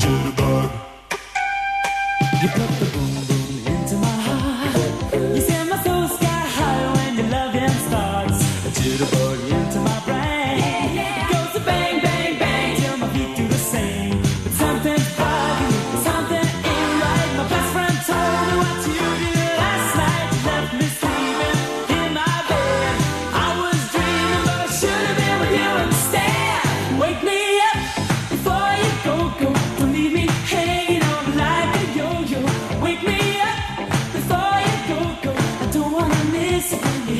Jitterbug. You put the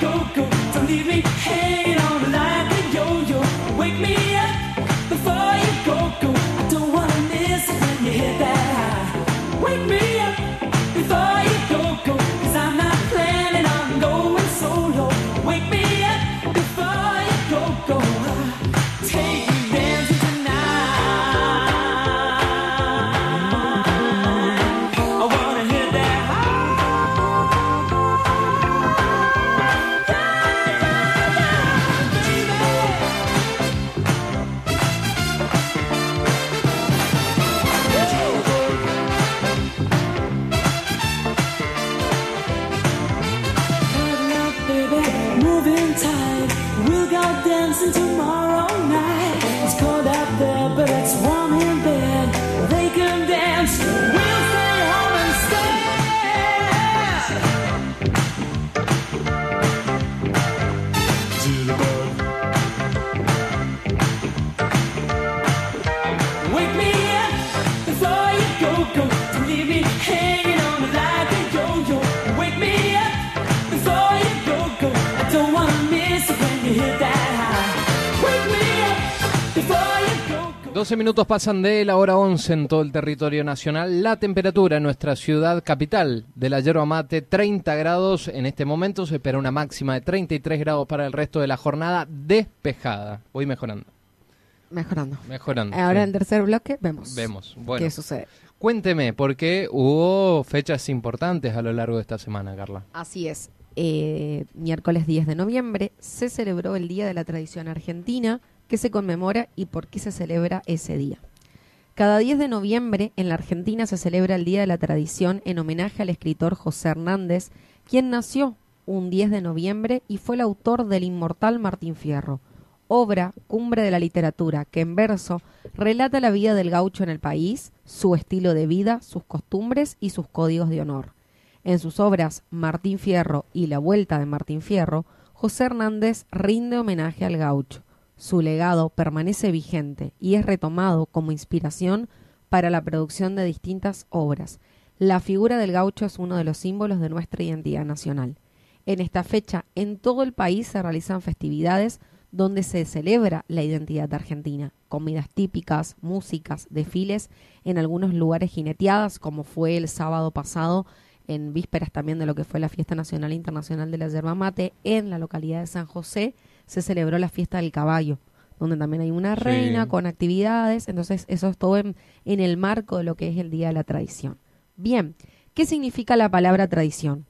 go, go, don't leave me hanging 12 minutos pasan de la hora 11 en todo el territorio nacional. La temperatura en nuestra ciudad capital de la yerba mate, 30 grados en este momento. Se espera una máxima de 33 grados para el resto de la jornada despejada. Voy mejorando. Mejorando. Mejorando. Ahora en el tercer bloque vemos. Vemos. Bueno. ¿Qué sucede? Cuénteme, porque hubo fechas importantes a lo largo de esta semana, Carla. Así es. Eh, miércoles 10 de noviembre se celebró el Día de la Tradición Argentina qué se conmemora y por qué se celebra ese día. Cada 10 de noviembre en la Argentina se celebra el Día de la Tradición en homenaje al escritor José Hernández, quien nació un 10 de noviembre y fue el autor del inmortal Martín Fierro, obra cumbre de la literatura que en verso relata la vida del gaucho en el país, su estilo de vida, sus costumbres y sus códigos de honor. En sus obras Martín Fierro y La Vuelta de Martín Fierro, José Hernández rinde homenaje al gaucho, su legado permanece vigente y es retomado como inspiración para la producción de distintas obras. La figura del gaucho es uno de los símbolos de nuestra identidad nacional. En esta fecha, en todo el país se realizan festividades donde se celebra la identidad argentina, comidas típicas, músicas, desfiles, en algunos lugares jineteadas, como fue el sábado pasado, en vísperas también de lo que fue la Fiesta Nacional e Internacional de la Yerba Mate, en la localidad de San José, se celebró la fiesta del caballo, donde también hay una reina con actividades, entonces eso es todo en, el marco de lo que es el Día de la Tradición. Bien, ¿qué significa la palabra tradición?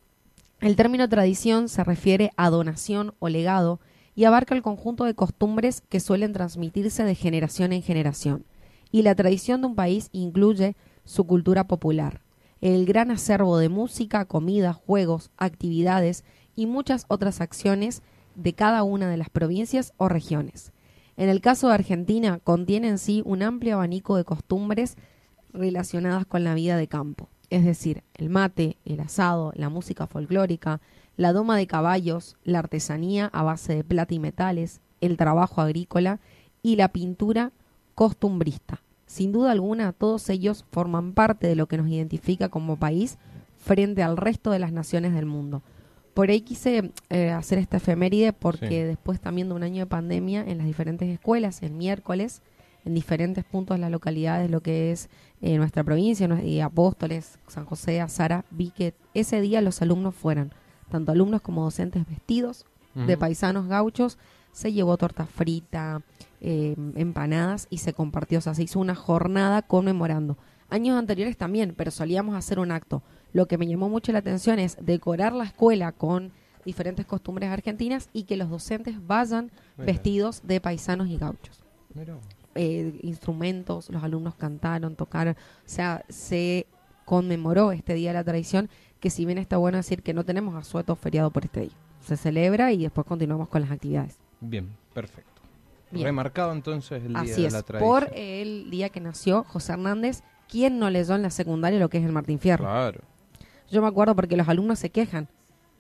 El término tradición se refiere a donación o legado y abarca el conjunto de costumbres que suelen transmitirse de generación en generación. Y la tradición de un país incluye su cultura popular, el gran acervo de música, comida, juegos, actividades y muchas otras acciones de cada una de las provincias o regiones. En el caso de Argentina, contiene en sí un amplio abanico de costumbres relacionadas con la vida de campo, es decir, el mate, el asado, la música folclórica, la doma de caballos, la artesanía a base de plata y metales, el trabajo agrícola y la pintura costumbrista. Sin duda alguna, todos ellos forman parte de lo que nos identifica como país frente al resto de las naciones del mundo. Por ahí quise eh, hacer esta efeméride porque después también de un año de pandemia en las diferentes escuelas, el miércoles, en diferentes puntos de las localidades, lo que es eh, nuestra provincia, y Apóstoles, San José, Azara, vi que ese día los alumnos fueran, tanto alumnos como docentes vestidos de paisanos gauchos, se llevó torta frita, eh, empanadas y se compartió, o sea, se hizo una jornada conmemorando. Años anteriores también, pero solíamos hacer un acto. Lo que me llamó mucho la atención es decorar la escuela con diferentes costumbres argentinas y que los docentes vayan vestidos de paisanos y gauchos. Eh, instrumentos, los alumnos cantaron, tocaron, o sea, se conmemoró este Día de la Tradición, que si bien está bueno decir que no tenemos asueto feriado por este día, se celebra y después continuamos con las actividades. Bien, perfecto. Remarcado entonces el Día de la Tradición. por el día que nació José Hernández, quien no leyó en la secundaria lo que es el Martín Fierro. Claro. Yo me acuerdo porque los alumnos se quejan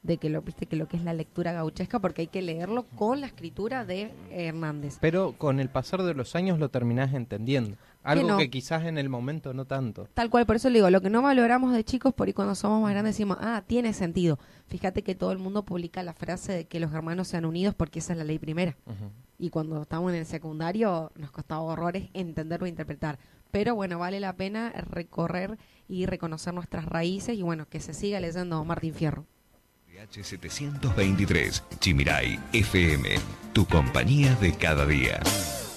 de que lo viste que lo que es la lectura gauchesca porque hay que leerlo con la escritura de Hernández. Pero con el pasar de los años lo terminás entendiendo. Algo que quizás en el momento no tanto. Tal cual, por eso le digo, lo que no valoramos de chicos, por ahí cuando somos más grandes decimos, ah, tiene sentido. Fíjate que todo el mundo publica la frase de que los hermanos sean unidos porque esa es la ley primera. Y cuando estamos en el secundario nos costaba horrores entenderlo e interpretar. Pero bueno, vale la pena recorrer y reconocer nuestras raíces y bueno, que se siga leyendo Martín Fierro. H723, Chimirai FM, tu compañía de cada día.